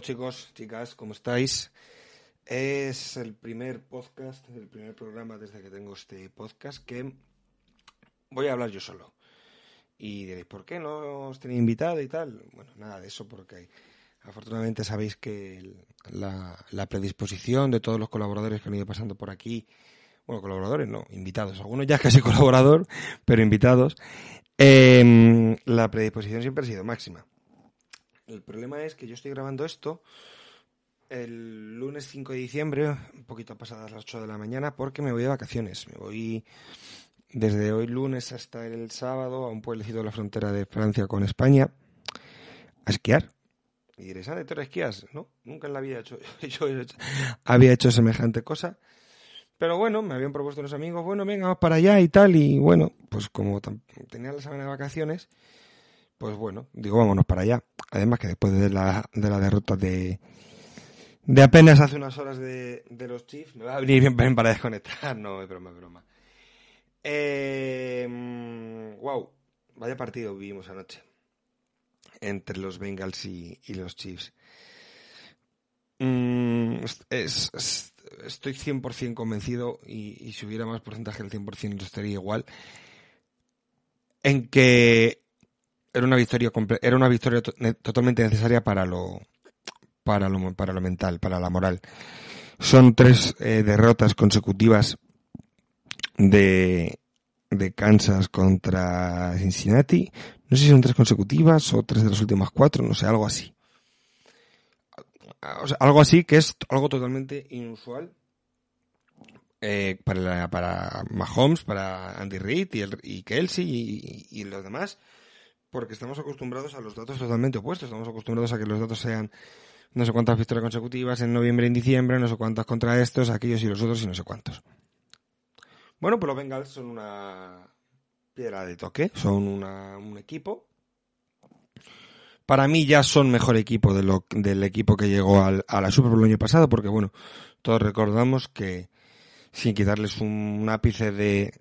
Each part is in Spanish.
chicos, chicas, ¿cómo estáis? Es el primer podcast, el primer programa desde que tengo este podcast que voy a hablar yo solo. Y diréis, ¿por qué no os tenía invitado y tal? Bueno, nada de eso porque afortunadamente sabéis que la, predisposición de todos los colaboradores que han ido pasando por aquí, bueno, colaboradores no, invitados, algunos ya casi colaborador, pero invitados, em, la predisposición siempre ha sido máxima. El problema es que yo estoy grabando esto el lunes 5 de diciembre, un poquito pasadas las 8 de la mañana, porque me voy de vacaciones. Me voy desde hoy lunes hasta el sábado a un pueblecito de la frontera de Francia con España a esquiar. Y diréis, ah, ¿tú esquías? No, nunca en la vida he hecho, yo había hecho semejante cosa. Pero bueno, me habían propuesto unos amigos, bueno, venga, vamos para allá y tal. Y bueno, pues como tenía la semana de vacaciones, pues bueno, digo, vámonos para allá. Además que después de la, de la derrota de, de apenas hace unas horas de, de los Chiefs, me va a venir bien para desconectar. No, es broma, es broma. Eh, wow, vaya partido vivimos anoche entre los Bengals y, los Chiefs. Mm, es, estoy 100% convencido y, y, si hubiera más porcentaje del 100% estaría igual en que era una victoria era una victoria totalmente necesaria para lo para lo para lo mental, para la moral. Son tres eh, derrotas consecutivas de de Kansas contra Cincinnati. No sé si son tres consecutivas o tres de las últimas cuatro, no sé, algo así. Sea, algo así que es algo totalmente inusual eh, para, para Mahomes, para Andy Reid y, el, y Kelsey y, los demás porque estamos acostumbrados a los datos totalmente opuestos. Estamos acostumbrados a que los datos sean no sé cuántas victorias consecutivas en noviembre y en diciembre, no sé cuántas contra estos, aquellos y los otros y no sé cuántos. Bueno, pues los Bengals son una piedra de toque, son un equipo. Para mí ya son mejor equipo de lo, del equipo que llegó al, a la Super Bowl el año pasado, porque bueno, todos recordamos que sin quitarles un ápice de,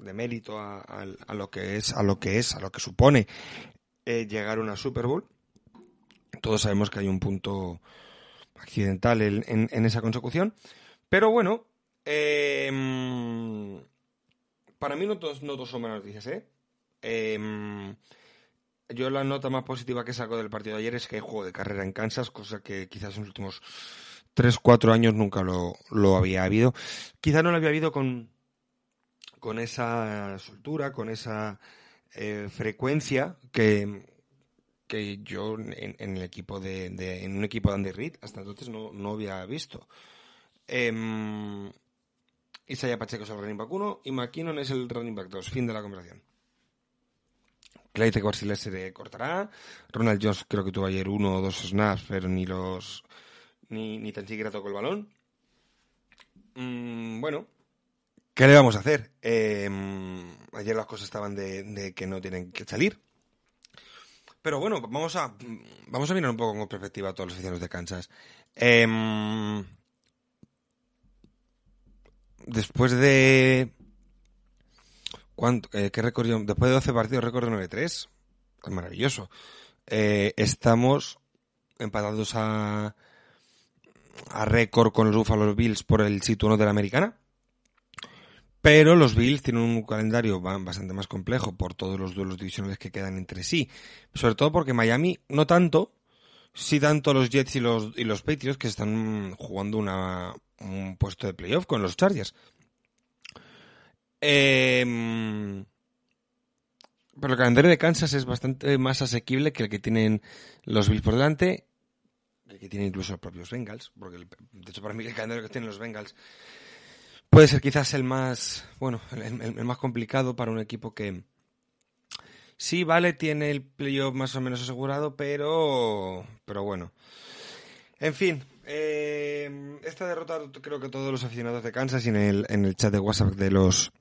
de mérito a, lo que es, a lo que es, a lo que supone eh, llegar a una Super Bowl. Todos sabemos que hay un punto accidental en, esa consecución. Pero bueno, em, para mí no todos, no todos son buenas noticias, ¿eh? Em, yo la nota más positiva que saco del partido de ayer es que hay juego de carrera en Kansas, cosa que quizás en los últimos 3-4 años nunca lo, lo había habido. Quizás no lo había habido con, con esa soltura, con esa eh, frecuencia que, que yo en, el equipo de, en un equipo de Andy Reid hasta entonces no, no había visto. Eh, Pacheco es el running back 1 y McKinnon es el running back 2. Fin de la conversación. Clayton Corsiles se cortará. Ronald Jones creo que tuvo ayer uno o dos snaps, pero ni los ni, ni tan siquiera tocó el balón. Mm, bueno, ¿Qué le vamos a hacer? Em, ayer las cosas estaban de, que no tienen que salir. Pero bueno, vamos a, vamos a mirar un poco con perspectiva a todos los aficionados de Kansas. Em, después de... ¿cuánto, eh, ¿Qué récord? Después de 12 partidos, récord de 9-3. Es maravilloso. Eh, estamos empatados a, a récord con los Buffalo Bills por el sitio 1 de la americana. Pero los Bills tienen un calendario bastante más complejo por todos los duelos divisionales que quedan entre sí. Sobre todo porque Miami, no tanto, sí tanto los Jets y los, y los Patriots que están jugando una, un puesto de playoff con los Chargers. Em, pero el calendario de Kansas es bastante más asequible que el que tienen los Bills por delante, el que tienen incluso los propios Bengals, porque de hecho para mí el calendario que tienen los Bengals puede ser quizás el más, bueno, el, más complicado para un equipo que sí, vale, tiene el playoff más o menos asegurado, pero, pero bueno. En fin, eh, esta derrota creo que todos los aficionados de Kansas y en el, en el chat de WhatsApp de los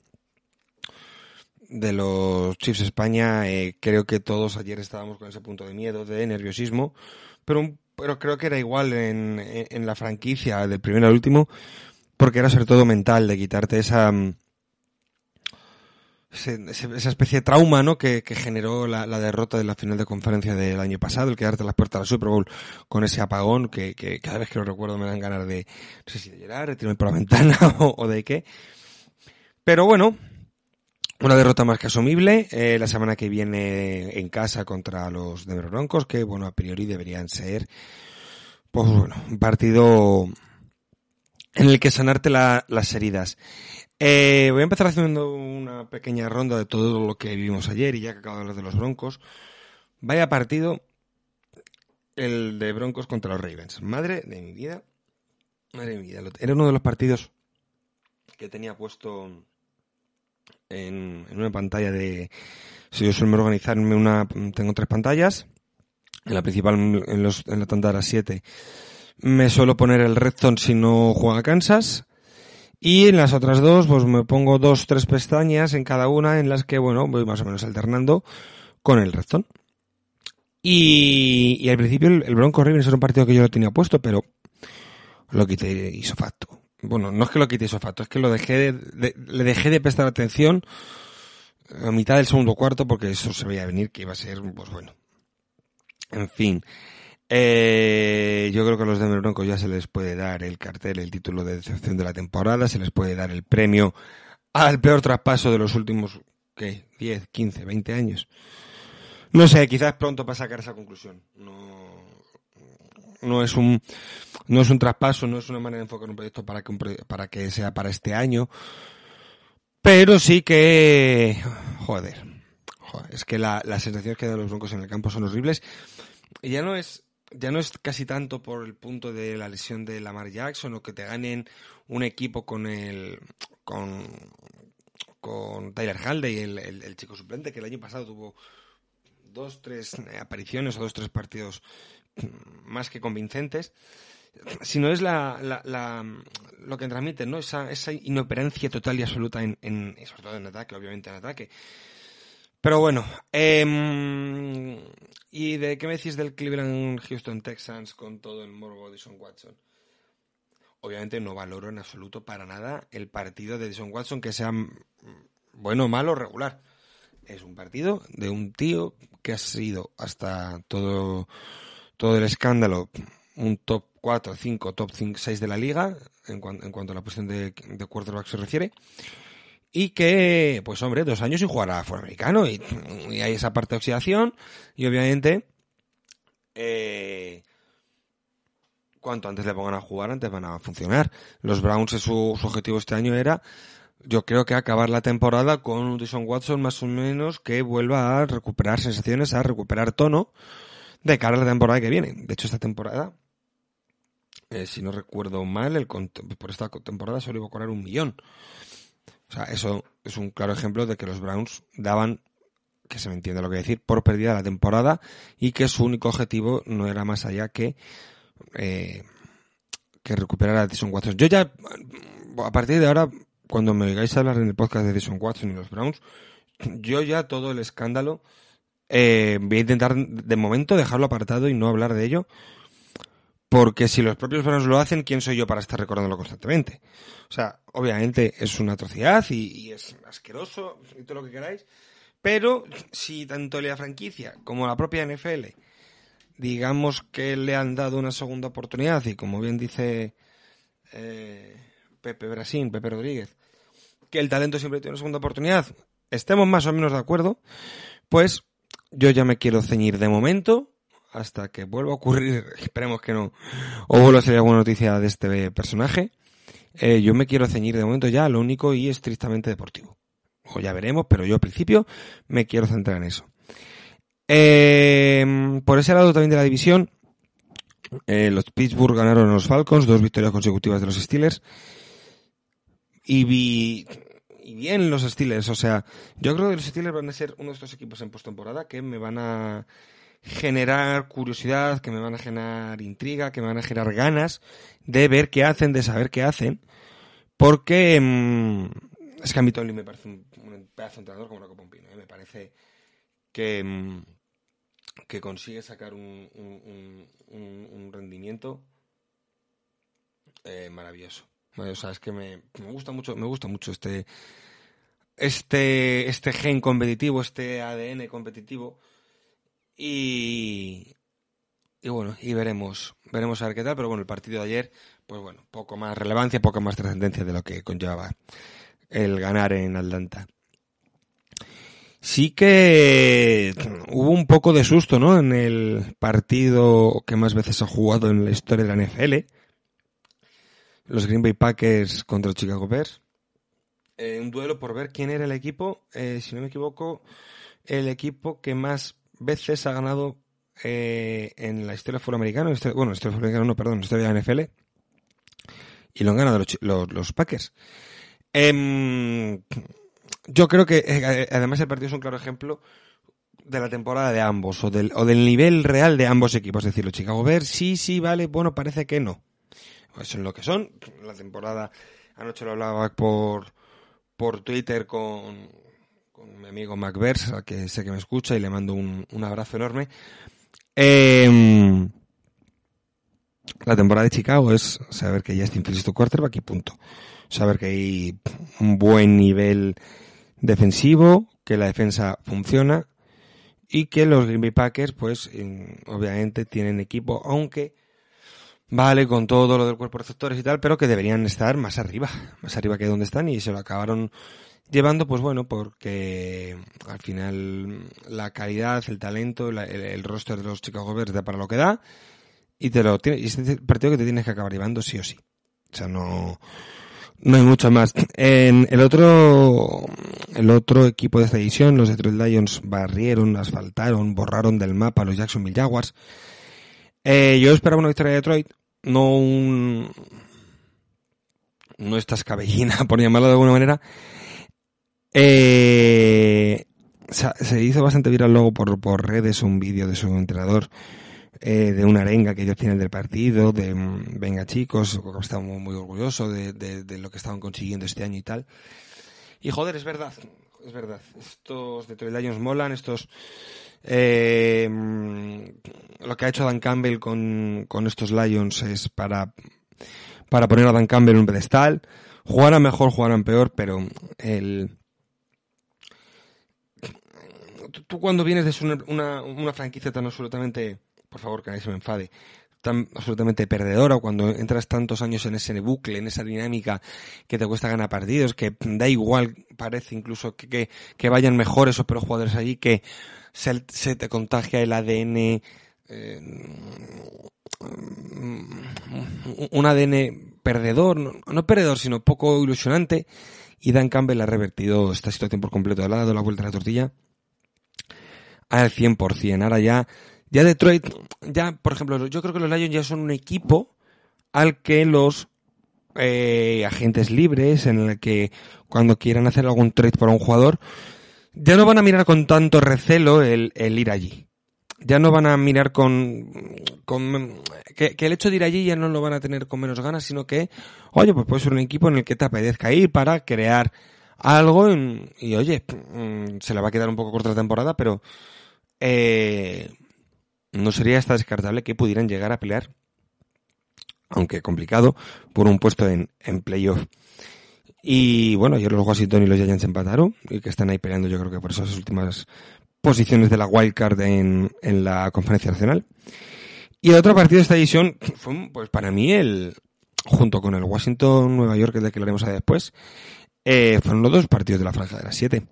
de los Chiefs España, eh, creo que todos ayer estábamos con ese punto de miedo, de nerviosismo, pero, pero creo que era igual en, en la franquicia, del primero al último, porque era sobre todo mental, de quitarte esa... Mm, esa especie de trauma ¿no? que, generó la, derrota de la final de conferencia del año pasado, el quedarte las puertas la Super Bowl con ese apagón que, cada vez que lo recuerdo me dan ganas de, no sé si de llorar, de tirarme por la ventana o, de qué. Pero bueno, una derrota más que asumible. Eh, la semana que viene en casa contra los Denver Broncos, que bueno, a priori deberían ser, pues bueno, un partido en el que sanarte las heridas. Eh, voy a empezar haciendo una pequeña ronda de todo lo que vivimos ayer y ya que acabo de hablar de los Broncos. Vaya partido el de Broncos contra los Ravens. Madre de mi vida. Madre de mi vida. Era uno de los partidos que tenía puesto en, una pantalla de... Si yo suelo organizarme una... Tengo tres pantallas. En la principal, en, los, en la tanda de las 7, me suelo poner el Redstone si no juega Kansas. Y en las otras dos, pues me pongo dos, tres pestañas en cada una en las que, bueno, voy más o menos alternando con el Redstone. Y, y al principio el, Bronco Ravens era un partido que yo lo tenía puesto, pero lo quité isofacto. Bueno, no es que lo quité isofacto, es que lo dejé de, le dejé de prestar atención a mitad del segundo cuarto porque eso se veía venir que iba a ser, pues bueno. En fin. Eh, yo creo que a los de Broncos ya se les puede dar el cartel, el título de decepción de la temporada, se les puede dar el premio al peor traspaso de los últimos, ¿qué? 10, 15, 20 años. No sé, quizás pronto para sacar esa conclusión. No, no es un, no es un traspaso, no es una manera de enfocar un proyecto para que, para que sea para este año. Pero sí que, joder, joder es que la, las sensaciones que dan los broncos en el campo son horribles. Y ya no es, ya no es casi tanto por el punto de la lesión de Lamar Jackson o que te ganen un equipo con el con, con Tyler Haldey, el, el, chico suplente que el año pasado tuvo dos, tres apariciones o dos, tres partidos más que convincentes, sino es la, la, lo que transmite, ¿no? Esa, esa inoperancia total y absoluta en, en, sobre todo en ataque, obviamente en ataque. Pero bueno, eh, ¿y de qué me decís del Cleveland Houston Texans con todo el morbo de Son Watson? Obviamente no valoro en absoluto para nada el partido de Son Watson que sea bueno, malo, regular. Es un partido de un tío que ha sido hasta todo, todo el escándalo un top 4, 5, top 5, 6 de la liga en, en cuanto a la posición de, de quarterback se refiere y que, pues hombre, dos años sin jugar a afroamericano y, y hay esa parte de oxidación y obviamente eh, cuanto antes le pongan a jugar, antes van a funcionar. Los Browns, su, su objetivo este año era, yo creo que acabar la temporada con un Watson más o menos que vuelva a recuperar sensaciones, a recuperar tono de cara a la temporada que viene. De hecho, esta temporada, eh, si no recuerdo mal, el, por esta temporada solo iba a cobrar un millón. O sea, eso es un claro ejemplo de que los Browns daban, que se me entiende lo que decir, por perdida la temporada y que su único objetivo no era más allá que, eh, que recuperar a Edison Watson. Yo ya, a partir de ahora, cuando me oigáis hablar en el podcast de Edison Watson y los Browns, yo ya todo el escándalo, eh, voy a intentar de momento dejarlo apartado y no hablar de ello, porque si los propios Browns lo hacen, ¿quién soy yo para estar recordándolo constantemente? O sea, obviamente es una atrocidad y, es asqueroso y todo lo que queráis. Pero si tanto la franquicia como la propia NFL, digamos que le han dado una segunda oportunidad y como bien dice eh, Pepe Brasín, Pepe Rodríguez, que el talento siempre tiene una segunda oportunidad, estemos más o menos de acuerdo, pues yo ya me quiero ceñir de momento hasta que vuelva a ocurrir, esperemos que no, o vuelva a salir alguna noticia de este personaje, eh, yo me quiero ceñir de momento ya a lo único y estrictamente deportivo. O ya veremos, pero yo al principio me quiero centrar en eso. Eh, por ese lado también de la división, eh, los Pittsburgh ganaron a los Falcons, dos victorias consecutivas de los Steelers. Y vi, y bien los Steelers, o sea, yo creo que los Steelers van a ser uno de estos equipos en postemporada que me van a generar curiosidad, que me van a generar intriga, que me van a generar ganas de ver qué hacen, de saber qué hacen, porque mmm, es que a mí Tony me parece un, pedazo de entrenador como una copa ¿eh? me parece que, mm, que consigue sacar un, un, rendimiento eh, maravilloso. O sea, es que me, me, gusta mucho, me gusta mucho este este, este gen competitivo, este ADN competitivo. Y, y bueno, y veremos, veremos a ver qué tal, pero bueno, el partido de ayer, pues bueno, poco más relevancia, poco más trascendencia de lo que conllevaba el ganar en Atlanta. Sí que hubo un poco de susto, ¿no? En el partido que más veces ha jugado en la historia de la NFL. Los Green Bay Packers contra Chicago Bears. Eh, un duelo por ver quién era el equipo, eh, si no me equivoco, el equipo que más veces ha ganado eh, en la historia afroamericana, bueno, la historia afroamericana no, perdón, la historia de la NFL, y lo han ganado los, los, Packers. Em, yo creo que eh, además el partido es un claro ejemplo de la temporada de ambos, o del, o del nivel real de ambos equipos. Es decir, los Chicago Bears, sí, sí, vale, bueno, parece que no. Eso es lo que son. La temporada, anoche lo hablaba por, por Twitter con, con mi amigo MacVers, que sé que me escucha y le mando un, un abrazo enorme. Eh, la temporada de Chicago es saber que ya está tu quarterback y punto. Saber que hay un buen nivel defensivo, que la defensa funciona y que los Green Bay Packers, pues, obviamente tienen equipo, aunque vale con todo lo del cuerpo de receptores y tal, pero que deberían estar más arriba, más arriba que donde están y se lo acabaron llevando, pues bueno, porque al final la calidad, el talento, el, roster de los Chicago Bears da para lo que da y te lo y este partido que te tienes que acabar llevando sí o sí. O sea, no, no hay mucho más. En el otro, el otro equipo de esta edición, los Detroit Lions barrieron, asfaltaron, borraron del mapa a los Jacksonville Jaguars. Eh, yo esperaba una victoria de Detroit, no un, no esta escabellina, por llamarlo de alguna manera. Eh, se hizo bastante viral luego por, redes un vídeo de su entrenador eh, de una arenga que al final del partido, de mm, venga chicos, estamos muy orgullosos de, de, lo que estaban consiguiendo este año y tal. Y joder, es verdad, es verdad. Estos Detroit Lions molan, estos... Eh, mm, lo que ha hecho Dan Campbell con, con estos Lions es para, para poner a Dan Campbell en un pedestal. Jugarán mejor, jugarán peor, pero el... Tú cuando vienes de una, franquicia tan absolutamente por favor, que nadie se me enfade, tan absolutamente perdedora cuando entras tantos años en ese bucle, en esa dinámica que te cuesta ganar partidos, que da igual, parece incluso que, que, vayan mejores o peores jugadores allí, que se, te contagia el ADN, eh, un ADN perdedor, no, perdedor, sino poco ilusionante, y Dan Campbell ha revertido esta situación por completo, le ha dado la vuelta a la tortilla al 100%. Ahora ya ya Detroit, ya, por ejemplo, yo creo que los Lions ya son un equipo al que los eh, agentes libres, en el que cuando quieran hacer algún trade para un jugador, ya no van a mirar con tanto recelo el, ir allí. Ya no van a mirar con, con que, el hecho de ir allí ya no lo van a tener con menos ganas, sino que, oye, pues puede ser un equipo en el que te apetezca ir para crear algo y, oye, mm, se le va a quedar un poco corta la temporada, pero eh, no sería hasta descartable que pudieran llegar a pelear, aunque complicado, por un puesto en, en playoff. Y bueno, ayer los Washington y los Giants empataron y que están ahí peleando yo creo que por esas últimas posiciones de la wildcard en, en la conferencia nacional. Y el otro partido de esta edición fue, pues para mí, el, junto con el Washington-Nueva York, el de que hablaremos después, eh, fueron los dos partidos de la franja de las siete.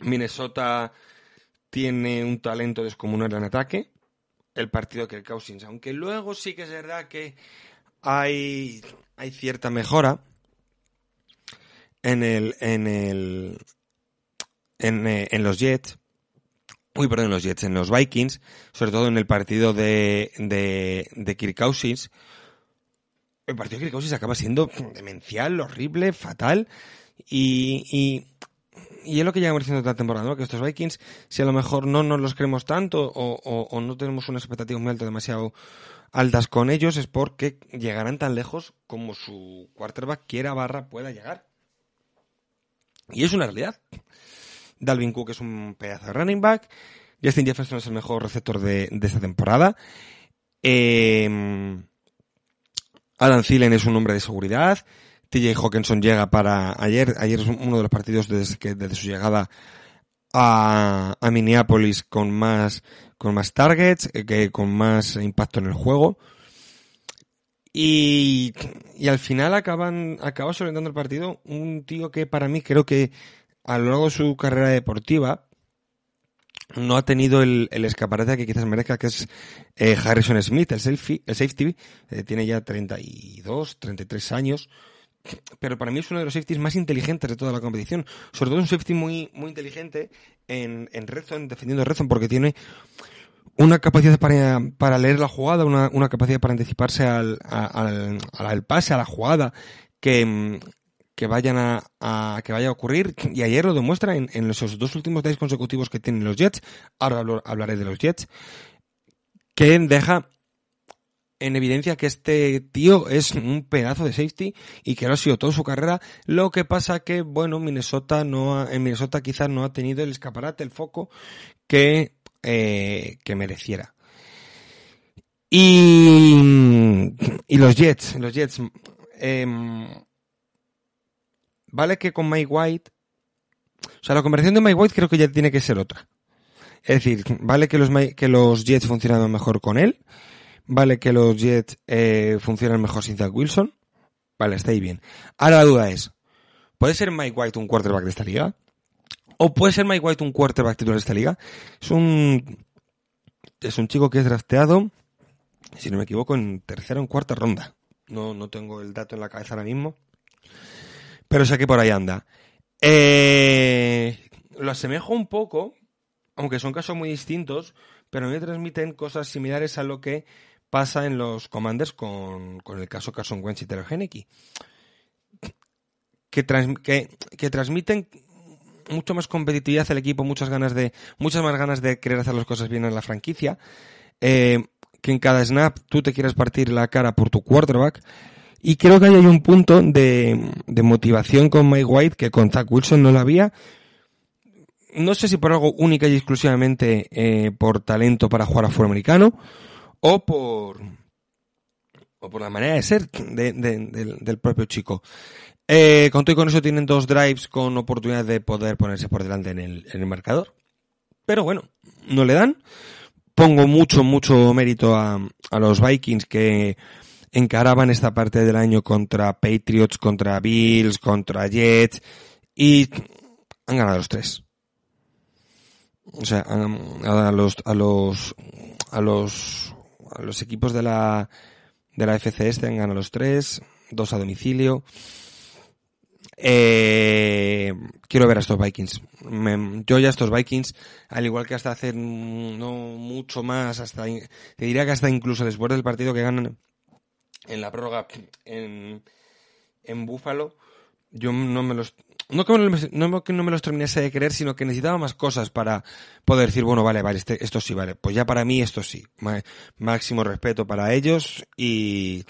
Minnesota tiene un talento descomunal en ataque, el partido que el Cousins, aunque luego sí que es verdad que hay, hay cierta mejora en el, en el, en, eh, en los Jets, uy, perdón, en los Jets, en los Vikings, sobre todo en el partido de, de, de Kirk Cousins, el partido de Kirk Cousins acaba siendo demencial, horrible, fatal, y, y es lo que llevamos diciendo toda la temporada, ¿no? Que estos Vikings, si a lo mejor no nos los creemos tanto o, no tenemos unas expectativas muy altas, demasiado altas con ellos, es porque llegarán tan lejos como su quarterback quiera barra pueda llegar. Y es una realidad. Dalvin Cook es un pedazo de running back. Justin Jefferson es el mejor receptor de, esta temporada. Eh, Adam Thielen es un hombre de seguridad TJ Hawkinson llega para ayer. Ayer es uno de los partidos desde, que, desde su llegada a, a Minneapolis con más, con más targets, eh, que con más impacto en el juego. Y, y al final acaban, acaba solventando el partido un tío que para mí creo que a lo largo de su carrera deportiva no ha tenido el, el escaparate que quizás merezca, que es eh, Harrison Smith, el, selfie, el safety, eh, tiene ya 32, 33 años, pero para mí es uno de los safeties más inteligentes de toda la competición. Sobre todo un safety muy, muy inteligente en, en defendiendo red porque tiene una capacidad para, para leer la jugada, una, una capacidad para anticiparse al, al, al, pase, a la jugada, que, que vayan a, que vaya a ocurrir y ayer lo demuestra en, en esos dos últimos días consecutivos que tienen los Jets ahora hablaré de los Jets que deja en evidencia que este tío es un pedazo de safety y que lo ha sido toda su carrera. Lo que pasa que, bueno, Minnesota no en Minnesota quizás no ha tenido el escaparate, el foco que, eh, que mereciera. Y, y los Jets, los Jets, eh, vale que con Mike White, o sea, la conversación de Mike White creo que ya tiene que ser otra. Es decir, vale que los, que los Jets funcionan mejor con él, Vale que los Jets eh, funcionan mejor sin Zach Wilson. Vale, está ahí bien. Ahora la duda es, ¿puede ser Mike White un quarterback de esta liga? ¿O puede ser Mike White un quarterback titular de esta liga? Es un, es un chico que es drafteado, si no me equivoco, en tercera o en cuarta ronda. No, no tengo el dato en la cabeza ahora mismo. Pero sé que por ahí anda. Eh, lo asemejo un poco, aunque son casos muy distintos, pero me transmiten cosas similares a lo que pasa en los Commanders con, con el caso Carson Wentz y Taylor Henneke. Que, que, transmiten mucho más competitividad al equipo, muchas ganas de, muchas más ganas de querer hacer las cosas bien en la franquicia. Eh, que en cada snap tú te quieras partir la cara por tu quarterback. Y creo que hay un punto de, de motivación con Mike White que con Zach Wilson no lo había. No sé si por algo única y exclusivamente eh, por talento para jugar afroamericano o por, o por la manera de ser de, del, propio chico. Eh, con todo y con eso tienen dos drives con oportunidad de poder ponerse por delante en el, en el marcador. Pero bueno, no le dan. Pongo mucho, mucho mérito a, a los Vikings que encaraban esta parte del año contra Patriots, contra Bills, contra Jets y han ganado los tres. O sea, a, a los, a los, a los los equipos de la, de la FCS tengan a los tres, dos a domicilio. Eh, quiero ver a estos Vikings. yo ya estos Vikings, al igual que hasta hace no mucho más, hasta te diría que hasta incluso después del partido que ganan en la prórroga en, en Búfalo, yo no me los no que, no me los terminase de creer, sino que necesitaba más cosas para poder decir, bueno, vale, vale, este, esto sí, vale. Pues ya para mí esto sí. Máximo respeto para ellos y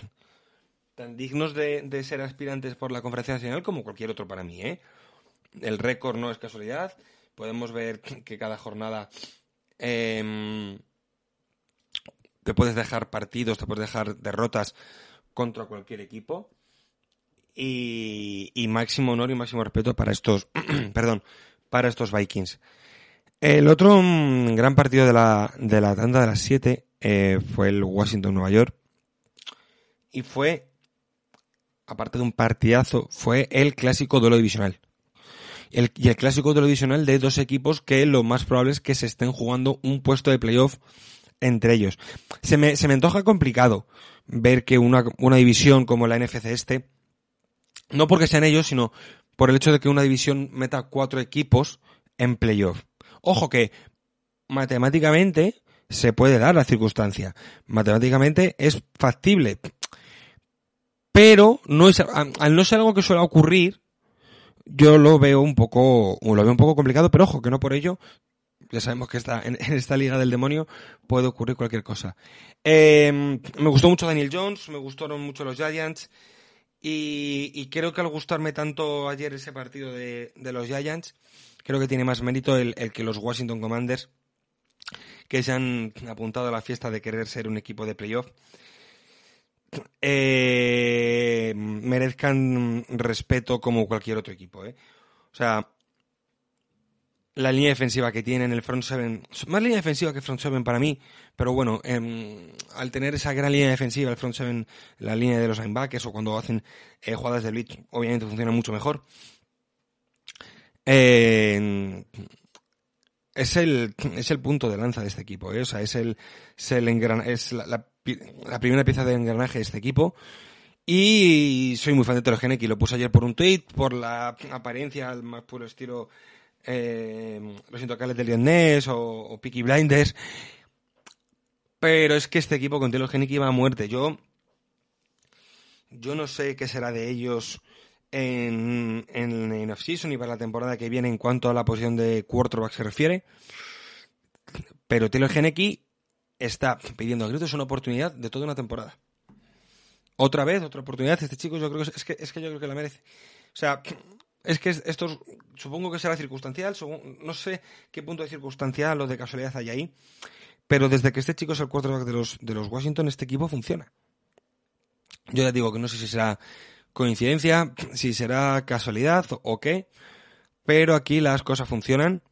tan dignos de, ser aspirantes por la conferencia nacional como cualquier otro para mí, ¿eh? El récord no es casualidad. Podemos ver que cada jornada eh, te puedes dejar partidos, te puedes dejar derrotas contra cualquier equipo y, máximo honor y máximo respeto para estos, perdón, para estos Vikings. El otro mm, gran partido de la, de la tanda de las 7 eh, fue el Washington-Nueva York. Y fue, aparte de un partidazo, fue el clásico duelo divisional. Y el clásico duelo divisional de dos equipos que lo más probable es que se estén jugando un puesto de playoff entre ellos. Se me, se me antoja complicado ver que una, una división como la NFC este no porque sean ellos, sino por el hecho de que una división meta cuatro equipos en playoff. Ojo que matemáticamente se puede dar la circunstancia. Matemáticamente es factible. Pero no es, al no ser algo que suele ocurrir, yo lo veo un poco, lo veo un poco complicado, pero ojo que no por ello, ya sabemos que está en, esta liga del demonio puede ocurrir cualquier cosa. Eh, me gustó mucho Daniel Jones, me gustaron mucho los Giants. Y, creo que al gustarme tanto ayer ese partido de, los Giants, creo que tiene más mérito el, que los Washington Commanders, que se han apuntado a la fiesta de querer ser un equipo de playoff, eh, merezcan respeto como cualquier otro equipo. ¿eh? O sea, la línea defensiva que tienen, el front seven, más línea defensiva que front seven para mí, pero bueno, em, al tener esa gran línea defensiva, el front seven, la línea de los linebackers o cuando hacen eh, jugadas de blitz, obviamente funciona mucho mejor. Eh, es el, es el punto de lanza de este equipo, ¿eh? o sea, es el, es, el es la, la, primera pieza de engranaje de este equipo. Y soy muy fan de Telegenic y lo puse ayer por un tweet, por la apariencia, al más puro estilo eh, los intocales del Lioness o, o Peaky Blinders. Pero es que este equipo con Telegenic iba a muerte. Yo, yo no sé qué será de ellos en, en, en off-season y para la temporada que viene en cuanto a la posición de quarterback se refiere. Pero Taylor Geneki está pidiendo a gritos una oportunidad de toda una temporada. Otra vez, otra oportunidad. Este chico yo creo es que, es que yo creo que la merece. O sea, es que esto supongo que será circunstancial, no sé qué punto de circunstancial o de casualidad hay ahí, pero desde que este chico es el quarterback de los, de los Washington, este equipo funciona. Yo ya digo que no sé si será coincidencia, si será casualidad o qué, pero aquí las cosas funcionan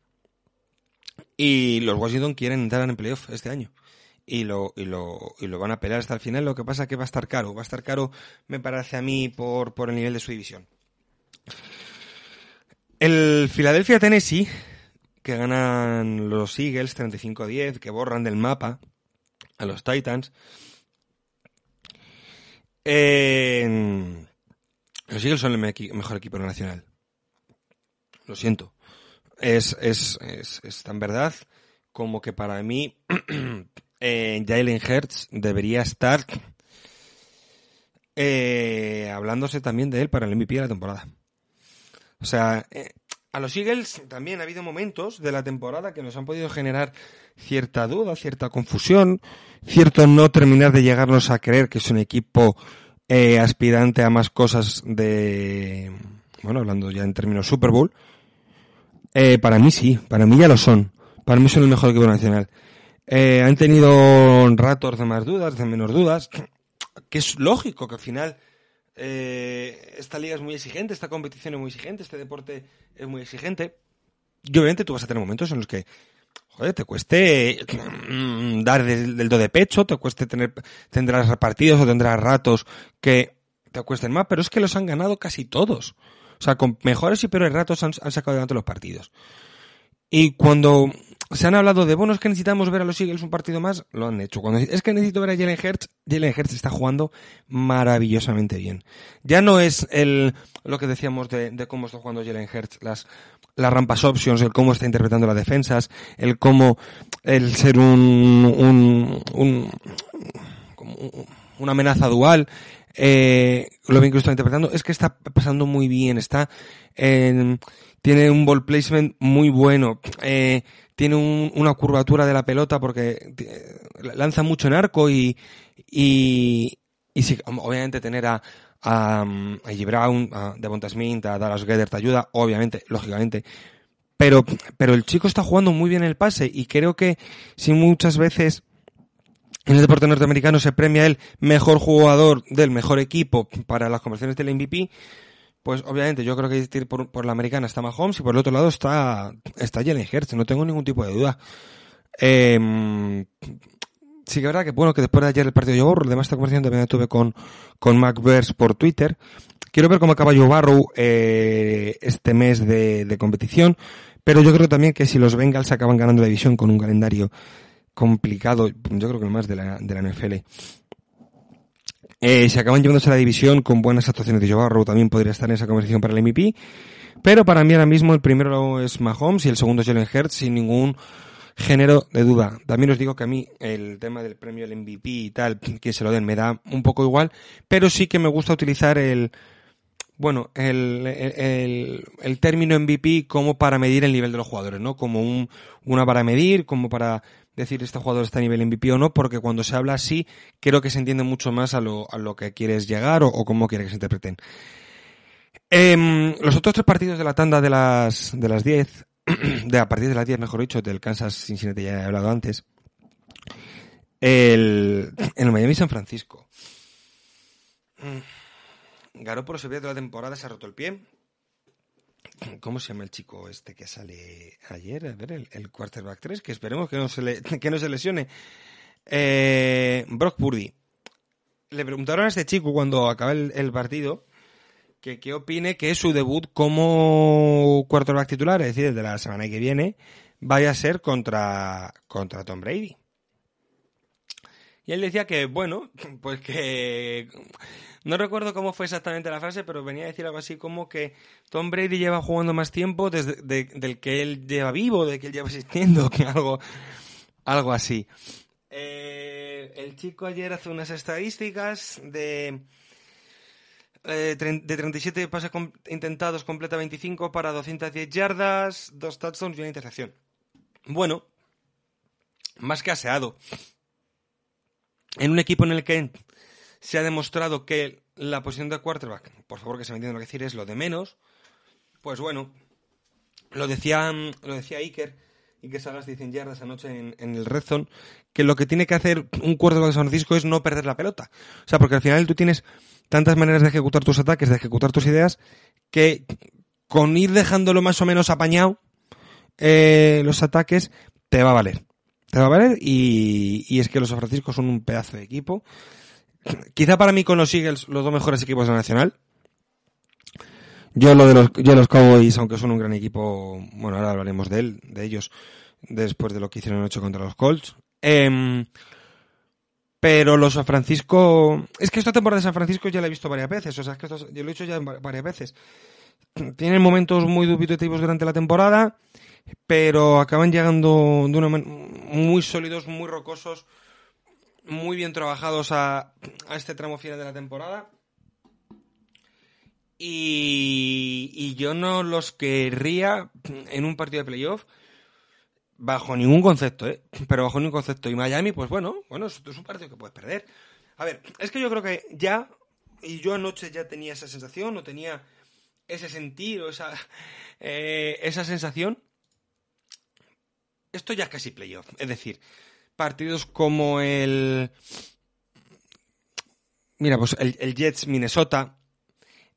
y los Washington quieren entrar en playoff este año. Y lo, y, lo, y lo van a pelear hasta el final. Lo que pasa es que va a estar caro. Va a estar caro, me parece a mí, por, por el nivel de su división. El Philadelphia Tennessee, que ganan los Eagles 35-10, que borran del mapa a los Titans. Los Eagles son el mejor equipo nacional. Lo siento. Es, es, es, es tan verdad como que para mí eh, Jalen Hurts debería estar eh, hablándose también de él para el MVP de la temporada. O sea, eh, a los Eagles también ha habido momentos de la temporada que nos han podido generar cierta duda, cierta confusión, cierto no terminar de llegarnos a creer que es un equipo eh, aspirante a más cosas de, bueno, hablando ya en términos Super Bowl, eh, para mí sí, para mí ya lo son. Para mí son el mejor equipo nacional. Eh, han tenido ratos de más dudas, de menos dudas, que es lógico que al final eh, esta liga es muy exigente, esta competición es muy exigente, este deporte es muy exigente. Y obviamente tú vas a tener momentos en los que joder, te cueste mm, dar del, do de pecho, te cueste tener, tendrás partidos o tendrás ratos que te cuesten más, pero es que los han ganado casi todos. O sea, con mejores y peores ratos han, han sacado adelante los partidos. Y cuando se han hablado de, bueno, es que necesitamos ver a los Eagles un partido más, lo han hecho. Cuando es que necesito ver a Jalen Hurts, Jalen Hurts está jugando maravillosamente bien. Ya no es el, lo que decíamos de, cómo está jugando Jalen Hurts, las, las rampas options, el cómo está interpretando las defensas, el cómo, el ser un, un, un, una amenaza dual, eh, lo bien que lo está interpretando, es que está pasando muy bien, está, en, tiene un ball placement muy bueno, eh, tiene un, una curvatura de la pelota porque lanza mucho en arco y, y, y sí, obviamente tener a, a, a G. Brown, a Devonta a Dallas Gedder te ayuda, obviamente, lógicamente. Pero, pero el chico está jugando muy bien el pase y creo que si muchas veces en el deporte norteamericano se premia el mejor jugador del mejor equipo para las conversiones del MVP, pues obviamente yo creo que por, por la americana está Mahomes y por el otro lado está, está Jalen Hurts, no tengo ningún tipo de duda. Eh, sí que verdad que bueno que después de ayer el partido de Joe además esta conversación también tuve con, con por Twitter. Quiero ver cómo acaba Joe Barrow eh, este mes de, de competición, pero yo creo también que si los Bengals acaban ganando la división con un calendario complicado, yo creo que el más de la, de la NFL, eh, si acaban llevándose a la división con buenas actuaciones de Joe también podría estar en esa conversación para el MVP. Pero para mí ahora mismo el primero es Mahomes y el segundo es Jalen Hurts sin ningún género de duda. También os digo que a mí el tema del premio del MVP y tal, que se lo den, me da un poco igual, pero sí que me gusta utilizar el, bueno, el, el, término MVP como para medir el nivel de los jugadores, ¿no? Como un, una para medir, como para decir este jugador está a nivel MVP o no, porque cuando se habla así, creo que se entiende mucho más a lo, a lo que quieres llegar o, cómo quieres que se interpreten. Eh, los otros tres partidos de la tanda de las, de las 10, de a partir de las 10, mejor dicho, del Kansas Cincinnati ya he hablado antes, el, en el Miami San Francisco. Mm. Garoppolo se pierde la temporada, se ha roto el pie. ¿Cómo se llama el chico este que sale ayer? A ver, el, quarterback 3, que esperemos que no se, le, que no se lesione. Eh, Brock Purdy. Le preguntaron a este chico cuando acaba el, partido que opine que su debut como quarterback titular, es decir, de la semana que viene, vaya a ser contra, contra Tom Brady. Y él decía que, bueno, pues que... No recuerdo cómo fue exactamente la frase, pero venía a decir algo así como que Tom Brady lleva jugando más tiempo desde del que él lleva vivo, de que él lleva existiendo, que algo, algo así. Eh, el chico ayer hace unas estadísticas de... Eh, de 37 pases intentados completa 25 para 210 yardas, dos touchdowns y una intercepción. Bueno, más que aseado. En un equipo en el que se ha demostrado que la posición de quarterback, por favor que se me entienda lo que decir, es lo de menos, pues bueno, lo decía, lo decía Iker, y que Salas dicen yardas anoche en, en, el Red Zone, que lo que tiene que hacer un quarterback de San Francisco es no perder la pelota. O sea, porque al final tú tienes tantas maneras de ejecutar tus ataques, de ejecutar tus ideas, que con ir dejándolo más o menos apañado, eh, los ataques, te va a valer. Te va a valer y, es que los San Francisco son un pedazo de equipo. Quizá para mí con los Eagles los dos mejores equipos de la Nacional. Yo lo de los, yo los Cowboys, aunque son un gran equipo, bueno, ahora hablaremos de él, de ellos, después de lo que hicieron anoche contra los Colts. Em, pero los San Francisco, es que esta temporada de San Francisco ya la he visto varias veces, o sea, es que esto, yo lo he hecho ya varias veces. Tienen momentos muy dubitativos durante la temporada pero acaban llegando de una muy sólidos, muy rocosos, muy bien trabajados a, este tramo final de la temporada. Y, y, yo no los querría en un partido de playoff bajo ningún concepto, ¿eh? Pero bajo ningún concepto. Y Miami, pues bueno, bueno, es, es un partido que puedes perder. A ver, es que yo creo que ya, y yo anoche ya tenía esa sensación, o tenía ese sentido, esa, eh, esa sensación, esto ya es casi playoff. Es decir, partidos como el. Mira, pues el, Jets Minnesota,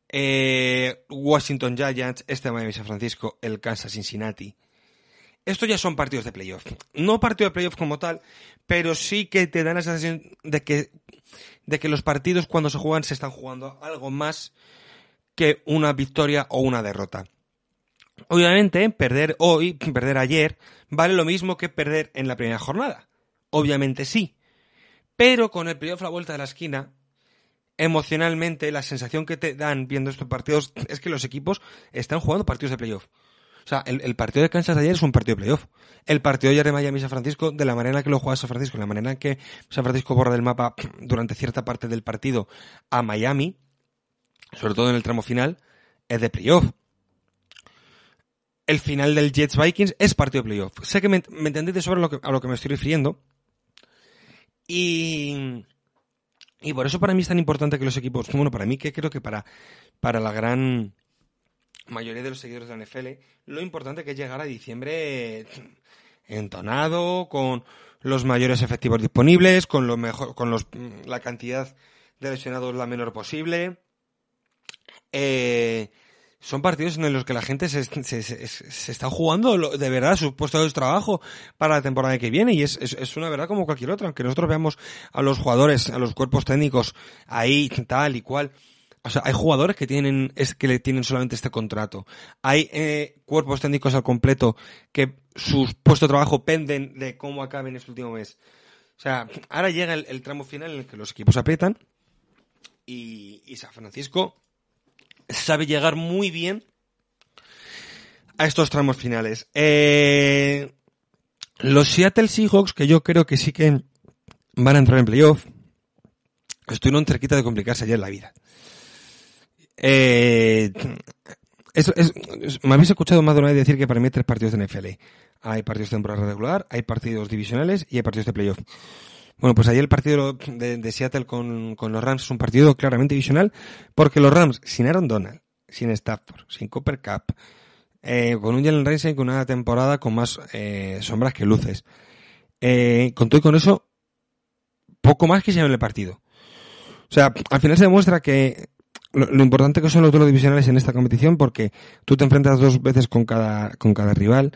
eh, Washington Giants, este Miami San Francisco, el Kansas Cincinnati. Estos ya son partidos de playoff. No partido de playoff como tal, pero sí que te dan la sensación de que, de que los partidos cuando se juegan se están jugando algo más que una victoria o una derrota. Obviamente, perder hoy, perder ayer, vale lo mismo que perder en la primera jornada. Obviamente sí. Pero con el playoff a la vuelta de la esquina, emocionalmente, la sensación que te dan viendo estos partidos es que los equipos están jugando partidos de playoff. O sea, el, partido de Kansas ayer es un partido de playoff. El partido de ayer de Miami San Francisco, de la manera en que lo juega San Francisco, de la manera en que San Francisco borra del mapa durante cierta parte del partido a Miami, sobre todo en el tramo final, es de playoff el final del Jets Vikings es partido de playoff. Sé que me, entendéis de sobre lo que, a lo que me estoy refiriendo. Y, y por eso para mí es tan importante que los equipos, bueno, para mí que creo que para, para la gran mayoría de los seguidores de la NFL, lo importante que es llegar a diciembre entonado, con los mayores efectivos disponibles, con lo mejor, con los, la cantidad de lesionados la menor posible. Eh, son partidos en los que la gente se, está jugando de verdad sus puestos de trabajo para la temporada que viene y es, es, una verdad como cualquier otra, aunque nosotros veamos a los jugadores, a los cuerpos técnicos ahí tal y cual. O sea, hay jugadores que tienen, es que le tienen solamente este contrato. Hay eh, cuerpos técnicos al completo que sus puestos de trabajo penden de cómo acaben este último mes. O sea, ahora llega el, tramo final en el que los equipos aprietan y San Francisco sabe llegar muy bien a estos tramos finales. Eh, los Seattle Seahawks, que yo creo que sí que van a entrar en playoff, estuvieron cerquita de complicarse ayer la vida. Eh, me habéis escuchado más de una vez decir que para mí hay tres partidos de NFL. Hay partidos de temporada regular, hay partidos divisionales y hay partidos de playoff. Bueno, pues ayer el partido de, Seattle con, los Rams es un partido claramente divisional, porque los Rams, sin Aaron Donald, sin Stafford, sin Cooper Cup, eh, con un Jalen Ramsey con una temporada con más eh, sombras que luces. Eh, con todo y con eso, poco más que se el partido. O sea, al final se demuestra que lo, importante que son los duelos divisionales en esta competición porque tú te enfrentas dos veces con cada, con cada rival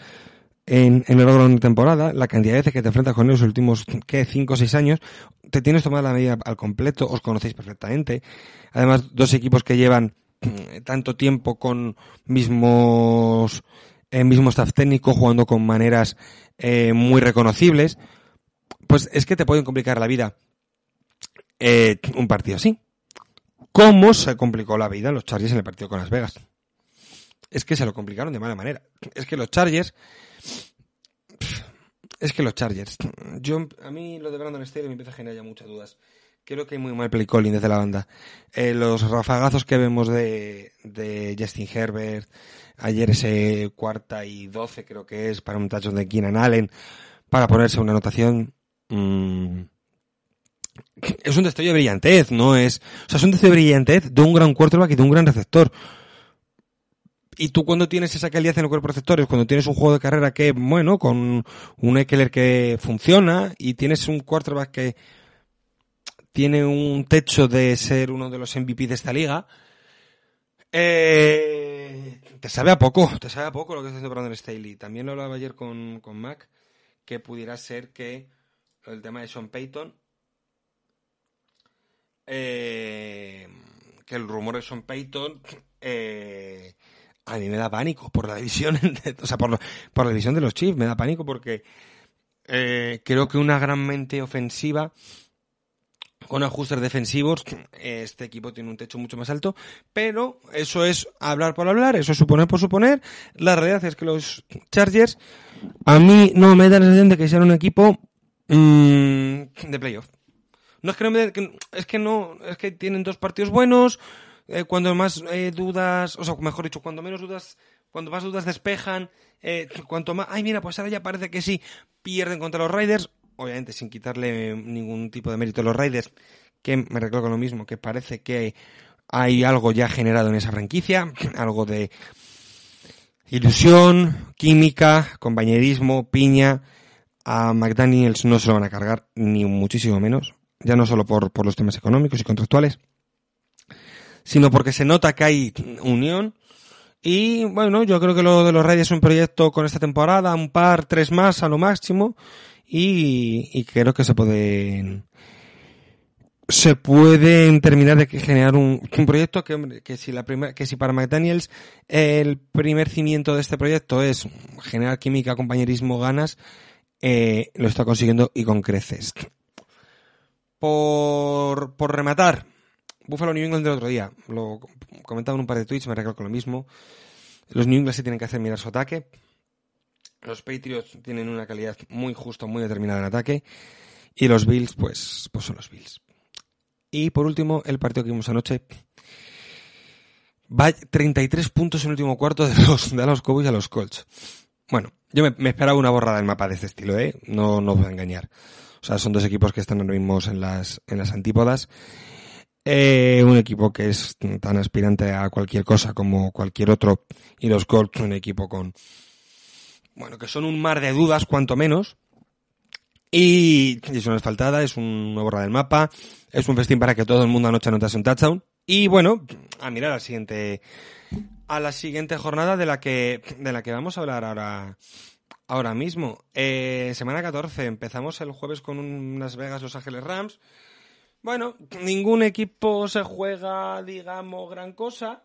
en, en el orden de temporada, la cantidad de veces que te enfrentas con ellos los últimos, ¿qué? Cinco o seis años, te tienes tomada la medida al completo, os conocéis perfectamente. Además, dos equipos que llevan mm, tanto tiempo con mismos, eh, mismo staff técnico, jugando con maneras eh, muy reconocibles, pues es que te pueden complicar la vida eh, un partido así. ¿Cómo se complicó la vida los Chargers en el partido con Las Vegas? Es que se lo complicaron de mala manera. Es que los Chargers es que los Chargers. Yo, a mí lo de Brandon Staley me empieza a generar ya muchas dudas. Creo que hay muy mal play calling desde la banda. Eh, los rafagazos que vemos de, Justin Herbert, ayer ese cuarta y doce creo que es para un touchdown de Keenan Allen, para ponerse una anotación, mmm, es un destello de brillantez, no es, o sea, es un destello de brillantez de un gran quarterback y de un gran receptor. Y tú cuando tienes esa calidad en el cuerpo receptores, cuando tienes un juego de carrera que, bueno, con un Eckler que funciona y tienes un quarterback que tiene un techo de ser uno de los MVP de esta liga, eh, te sabe a poco, te sabe a poco lo que está haciendo Brandon Staley. También lo hablaba ayer con, con Mac, que pudiera ser que el tema de Sean Payton, eh, que el rumor de Sean Payton eh, a mí me da pánico por la división, o sea, por, por, la división de los Chiefs, me da pánico porque eh, creo que una gran mente ofensiva con ajustes defensivos, este equipo tiene un techo mucho más alto, pero eso es hablar por hablar, eso es suponer por suponer. La realidad es que los Chargers a mí no me da la sensación de que sean un equipo mmm, de playoff. No es que no me, es que no, es que tienen dos partidos buenos, eh, cuando más eh, dudas, o sea, mejor dicho, cuando menos dudas, cuando más dudas despejan, eh, cuanto más, ay mira, pues ahora ya parece que sí, pierden contra los Raiders, obviamente sin quitarle ningún tipo de mérito a los Raiders, que me recuerdo lo mismo, que parece que hay algo ya generado en esa franquicia, algo de ilusión, química, compañerismo, piña, a McDaniels no se lo van a cargar, ni muchísimo menos, ya no solo por, por los temas económicos y contractuales, sino porque se nota que hay unión. Y bueno, yo creo que lo de los Reyes es un proyecto con esta temporada, un par, tres más a lo máximo. Y, creo que se pueden se pueden terminar de generar un, proyecto que, que si la primera, que si para McDaniels el primer cimiento de este proyecto es generar química, compañerismo, ganas, eh, lo está consiguiendo y con creces. Por, por rematar, Buffalo New England del otro día, lo comentaba en un par de tweets, me recalco lo mismo. Los New England se tienen que hacer mirar su ataque. Los Patriots tienen una calidad muy justa, muy determinada en ataque. Y los Bills, pues, pues son los Bills. Y por último, el partido que vimos anoche. Va 33 puntos en el último cuarto de los, de los Cowboys a los Colts. Bueno, yo me, esperaba una borrada del mapa de este estilo, ¿eh? No, no os voy a engañar. O sea, son dos equipos que están ahora mismo en las, en las antípodas eh, un equipo que es tan aspirante a cualquier cosa como cualquier otro. Y los Colts, un equipo con, bueno, que son un mar de dudas, cuanto menos. Y, es una asfaltada, es una borra del mapa, es un festín para que todo el mundo anoche anotase un touchdown. Y bueno, a mirar a la siguiente, a la siguiente jornada de la que, de la que vamos a hablar ahora, ahora mismo. Eh, semana 14, empezamos el jueves con unas Vegas Los Ángeles Rams. Bueno, ningún equipo se juega, digamos, gran cosa.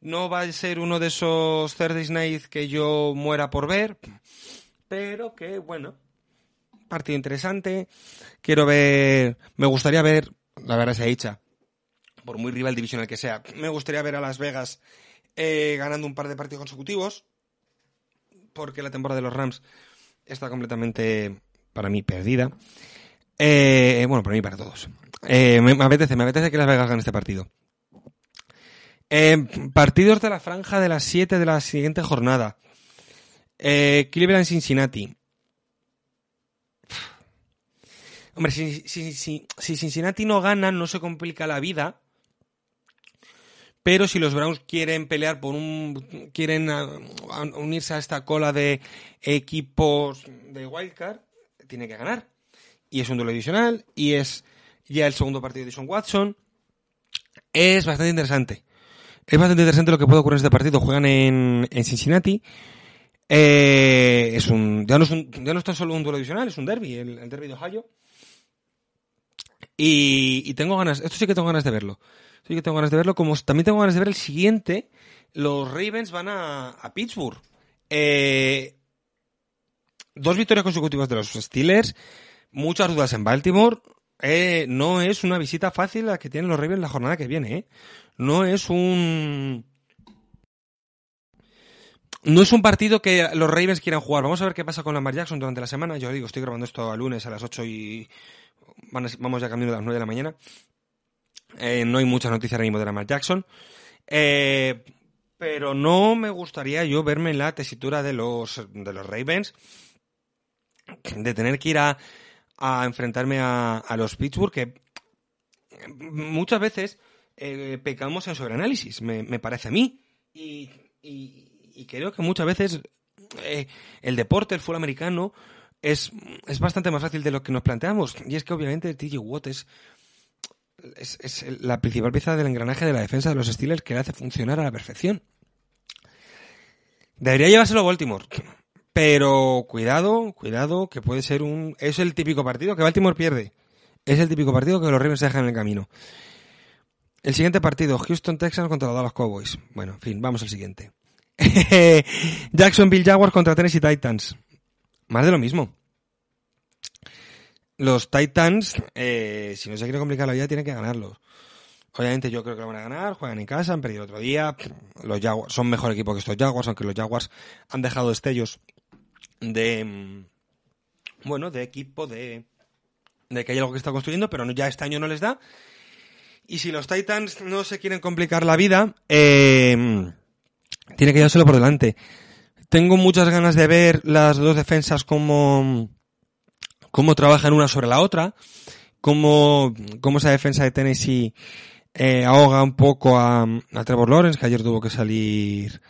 No va a ser uno de esos Thursday Night que yo muera por ver, pero que, bueno, partido interesante. Quiero ver, me gustaría ver, la verdad se ha dicho, por muy rival divisional que sea, me gustaría ver a Las Vegas eh, ganando un par de partidos consecutivos, porque la temporada de los Rams está completamente, para mí, perdida. Eh, bueno, para mí, para todos. Eh, me, apetece, me apetece que Las Vegas gane este partido. Eh, partidos de la franja de las 7 de la siguiente jornada. Eh, Cleveland Cincinnati. Hombre, si, Cincinnati no gana, no se complica la vida. Pero si los Browns quieren pelear por un. quieren unirse a esta cola de equipos de Wildcard, tiene que ganar. Y es un duelo adicional, y es ya el segundo partido de Sean Watson. es bastante interesante. Es bastante interesante lo que puede ocurrir en este partido. Juegan en, en Cincinnati. Eh, es un, ya no es ya no está solo un duelo divisional, es un derby, el, el derby de Ohio. Y, y, tengo ganas, esto sí que tengo ganas de verlo. Sí que tengo ganas de verlo, como también tengo ganas de ver el siguiente. Los Ravens van a, a Pittsburgh. Eh, dos victorias consecutivas de los Steelers, muchas dudas en Baltimore. Eh, no es una visita fácil la que tienen los Ravens la jornada que viene. ¿eh? No es un no es un partido que los Ravens quieran jugar. Vamos a ver qué pasa con Lamar Jackson durante la semana. Yo digo, estoy grabando esto a lunes a las 8 y vamos ya camino de las 9 de la mañana. Eh, no hay muchas noticias ahora mismo de Lamar Jackson. Eh, pero no me gustaría yo verme en la tesitura de los, de los Ravens. De tener que ir a, a enfrentarme a, a, los Pittsburgh, que muchas veces eh, pecamos en sobreanálisis, me, me parece a mí. Y, creo que muchas veces eh, el deporte, el fútbol americano, es, es bastante más fácil de lo que nos planteamos. Y es que obviamente TJ Watt es, es, es, la principal pieza del engranaje de la defensa de los Steelers que le hace funcionar a la perfección. Debería llevárselo a Baltimore. Pero cuidado, cuidado, que puede ser un... Es el típico partido que Baltimore pierde. Es el típico partido que los Ravens dejan en el camino. El siguiente partido, Houston Texans contra los Dallas Cowboys. Bueno, en fin, vamos al siguiente. Jacksonville Jaguars contra Tennessee Titans. Más de lo mismo. Los Titans, eh, si no se quiere complicar la vida, tienen que ganarlos. Obviamente yo creo que lo van a ganar, juegan en casa, han perdido otro día. Los son mejor equipo que estos Jaguars, aunque los Jaguars han dejado destellos de mm, bueno, de equipo de de que hay algo que está construyendo, pero ya este año no les da. Y si los Titans no se quieren complicar la vida, eh, tiene que llevárselo por delante. Tengo muchas ganas de ver las dos defensas cómo, cómo trabajan una sobre la otra, cómo, cómo esa defensa de Tennessee eh, ahoga un poco a, a, Trevor Lawrence, que ayer tuvo que salir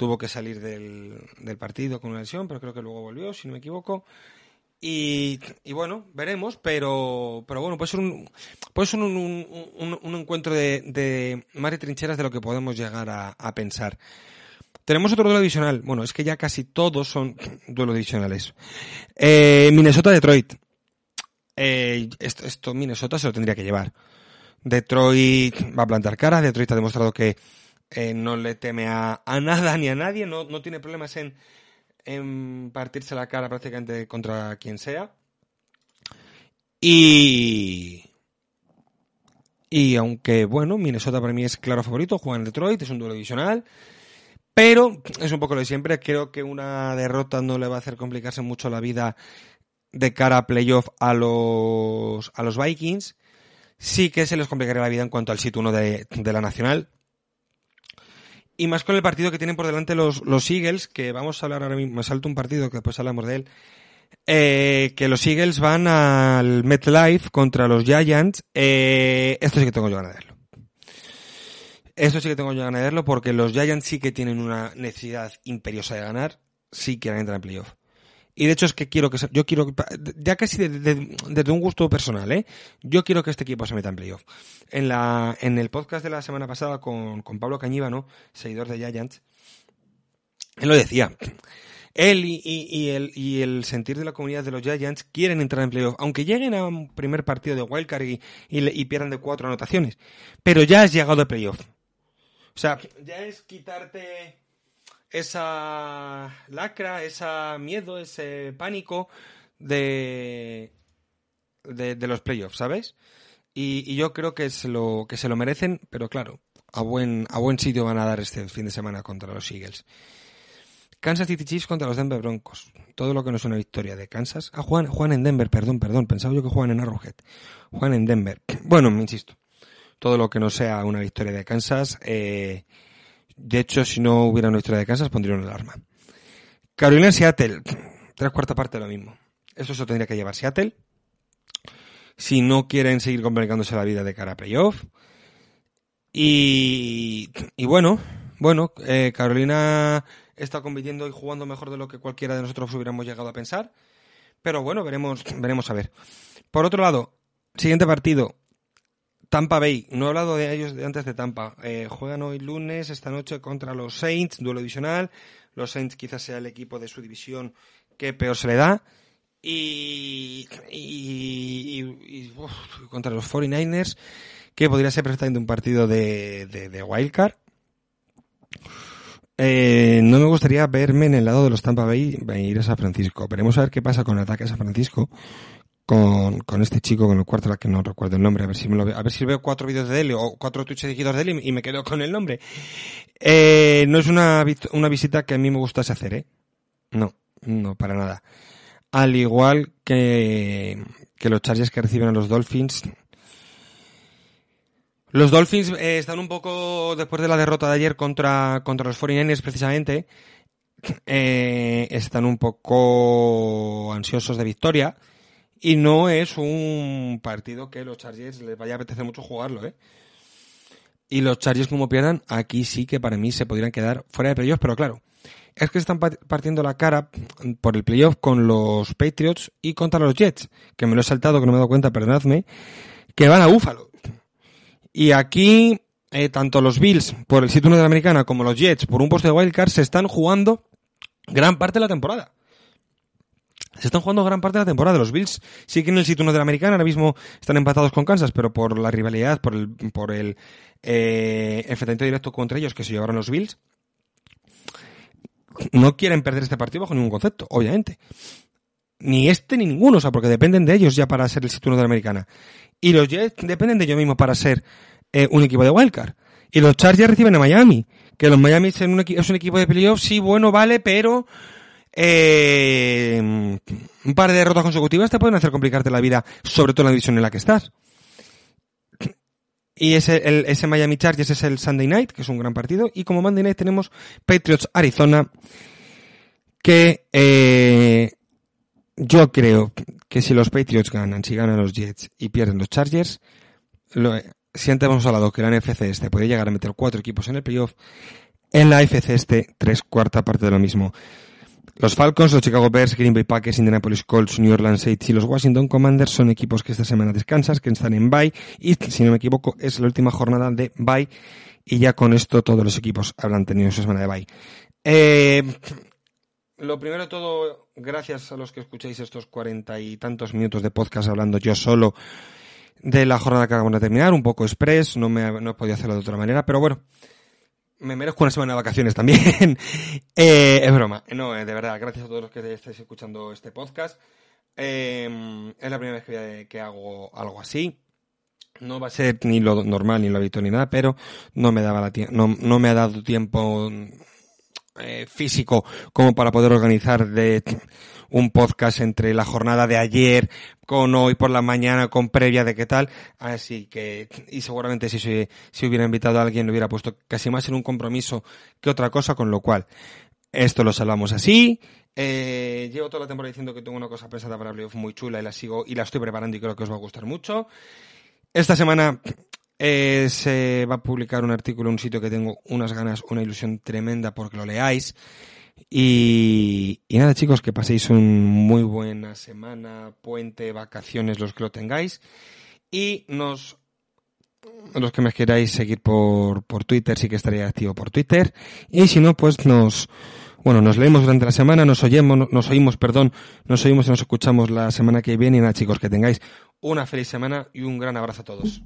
tuvo que salir del, del partido con una lesión, pero creo que luego volvió, si no me equivoco. Y, bueno, veremos, pero, pero bueno, puede ser un, puede ser un, un, encuentro de, de más de trincheras de lo que podemos llegar a, a, pensar. Tenemos otro duelo divisional. Bueno, es que ya casi todos son duelos divisionales. Eh, Minnesota-Detroit. Eh, esto, esto Minnesota se lo tendría que llevar. Detroit va a plantar cara. Detroit ha demostrado que eh, no le teme a, a nada ni a nadie. No, no tiene problemas en, en partirse la cara prácticamente contra quien sea. Y. Y aunque, bueno, Minnesota para mí es claro favorito, juega en Detroit, es un duelo divisional. Pero es un poco lo de siempre. Creo que una derrota no le va a hacer complicarse mucho la vida de cara a playoff a los, a los Vikings. Sí que se les complicaría la vida en cuanto al sitio 1 de, de la Nacional y más con el partido que tienen por delante los, los Eagles, que vamos a hablar ahora mismo, me salto un partido que después hablamos de él, eh, que los Eagles van al MetLife contra los Giants, eh, esto sí que tengo yo ganas de verlo. Esto sí que tengo yo ganas de verlo porque los Giants sí que tienen una necesidad imperiosa de ganar, sí quieren entrar en playoff. Y de hecho es que quiero que yo quiero ya casi desde de, de, de un gusto personal, ¿eh? Yo quiero que este equipo se meta en playoff. En la en el podcast de la semana pasada con, con Pablo Cañíbano, seguidor de Giants, él lo decía. Él y, el, y el sentir de la comunidad de los Giants quieren entrar en playoff, aunque lleguen a un primer partido de wildcard y, y, y pierdan de cuatro anotaciones. Pero ya has llegado a playoff. O sea, ya es quitarte esa lacra, ese miedo, ese pánico de, de, los playoffs, ¿sabes? Y, yo creo que se lo que se lo merecen, pero claro, a buen a buen sitio van a dar este fin de semana contra los Eagles. Kansas City Chiefs contra los Denver Broncos. Todo lo que no es una victoria de Kansas. Ah, juegan, juegan en Denver, perdón, perdón. Pensaba yo que juegan en Arrowhead. Juegan en Denver. Bueno, me insisto. Todo lo que no sea una victoria de Kansas, eh, de hecho, si no hubiera una historia de Kansas, pondría una alarma. Carolina en Seattle. Tres cuarta parte de lo mismo. Eso se tendría que llevar Seattle. Si no quieren seguir complicándose la vida de cara a playoff. Y, y bueno, bueno, eh, Carolina está compitiendo y jugando mejor de lo que cualquiera de nosotros hubiéramos llegado a pensar. Pero bueno, veremos, veremos a ver. Por otro lado, siguiente partido. Tampa Bay, no he hablado de ellos antes de Tampa. Eh, juegan hoy lunes, esta noche, contra los Saints, duelo divisional. Los Saints quizás sea el equipo de su división que peor se le da. Y, y, y, contra los 49ers, que podría ser perfectamente un partido de, de, de wildcard. Eh, no me gustaría verme en el lado de los Tampa Bay ir a San Francisco. Veremos a ver qué pasa con el ataque a San Francisco. Con, este chico, con el cuarto, que no recuerdo el nombre, a ver si me lo veo, a ver si veo cuatro vídeos de él o cuatro tweets seguidos de él y, y, me quedo con el nombre. Eh, no es una, una visita que a mí me gustase hacer, ¿eh? No, no, para nada. Al igual que, que los charges que reciben a los Dolphins, los Dolphins eh, están un poco, después de la derrota de ayer contra, contra los 49ers precisamente, eh, están un poco ansiosos de victoria y no es un partido que los Chargers les vaya a apetecer mucho jugarlo, ¿eh? Y los Chargers como pierdan, aquí sí que para mí se podrían quedar fuera de playoff, pero claro, es que están partiendo la cara por el playoff con los Patriots y contra los Jets, que me lo he saltado, que no me he dado cuenta, perdonadme, que van a Búfalo. Y aquí, eh, tanto los Bills por el sitio de la americana como los Jets por un puesto de wildcard se están jugando gran parte de la temporada. Se están jugando gran parte de la temporada. Los Bills siguen el sitio de la americana, ahora mismo están empatados con Kansas, pero por la rivalidad, por el, por el eh, enfrentamiento directo contra ellos que se llevaron los Bills, no quieren perder este partido bajo ningún concepto, obviamente. Ni este ni ninguno, o sea, porque dependen de ellos ya para ser el sitio de la americana. Y los Jets dependen de ellos mismos para ser eh, un equipo de wildcard. Y los Chargers reciben a Miami. Que los Miami es un equipo de playoff, sí, bueno, vale, pero eh, un par de derrotas consecutivas te pueden hacer complicarte la vida, sobre todo en la división en la que estás. Y ese, el, ese Miami Chargers es el Sunday Night, que es un gran partido. Y como Monday Night tenemos Patriots Arizona, que eh, yo creo que si los Patriots ganan, si ganan los Jets y pierden los Chargers, lo, si antes hemos hablado que la NFC este puede llegar a meter cuatro equipos en el playoff, en la FC este, tres cuarta parte de lo mismo. Los Falcons, los Chicago Bears, Green Bay Packers, Indianapolis Colts, New Orleans Saints y los Washington Commanders son equipos que esta semana descansan, que están en bye y, si no me equivoco, es la última jornada de bye y ya con esto todos los equipos habrán tenido su semana de bye. Eh, lo primero de todo, gracias a los que escucháis estos cuarenta y tantos minutos de podcast hablando yo solo de la jornada que acabamos de terminar, un poco express, no me no he podido hacerlo de otra manera, pero bueno, me merezco una semana de vacaciones también. eh, es broma, no, eh, de verdad, gracias a todos los que estáis escuchando este podcast. Eh, es la primera vez que, hago algo así. No va a ser ni lo normal, ni lo habitual, ni nada, pero no me daba la no, no me ha dado tiempo eh, físico como para poder organizar de un podcast entre la jornada de ayer con hoy por la mañana con previa de qué tal. Así que y seguramente si si hubiera invitado a alguien lo hubiera puesto casi más en un compromiso que otra cosa con lo cual esto lo salvamos así. Eh, llevo toda la temporada diciendo que tengo una cosa pensada para playoff muy chula y la sigo y la estoy preparando y creo que os va a gustar mucho. Esta semana eh, se va a publicar un artículo en un sitio que tengo unas ganas, una ilusión tremenda porque lo leáis. Y, nada, chicos, que paséis una muy buena semana, puente, vacaciones, los que lo tengáis. Y nos, los que me queráis seguir por, por Twitter, sí que estaría activo por Twitter. Y si no, pues nos, bueno, nos leemos durante la semana, nos oímos, nos oímos, perdón, nos oímos y nos escuchamos la semana que viene. Y nada, chicos, que tengáis una feliz semana y un gran abrazo a todos.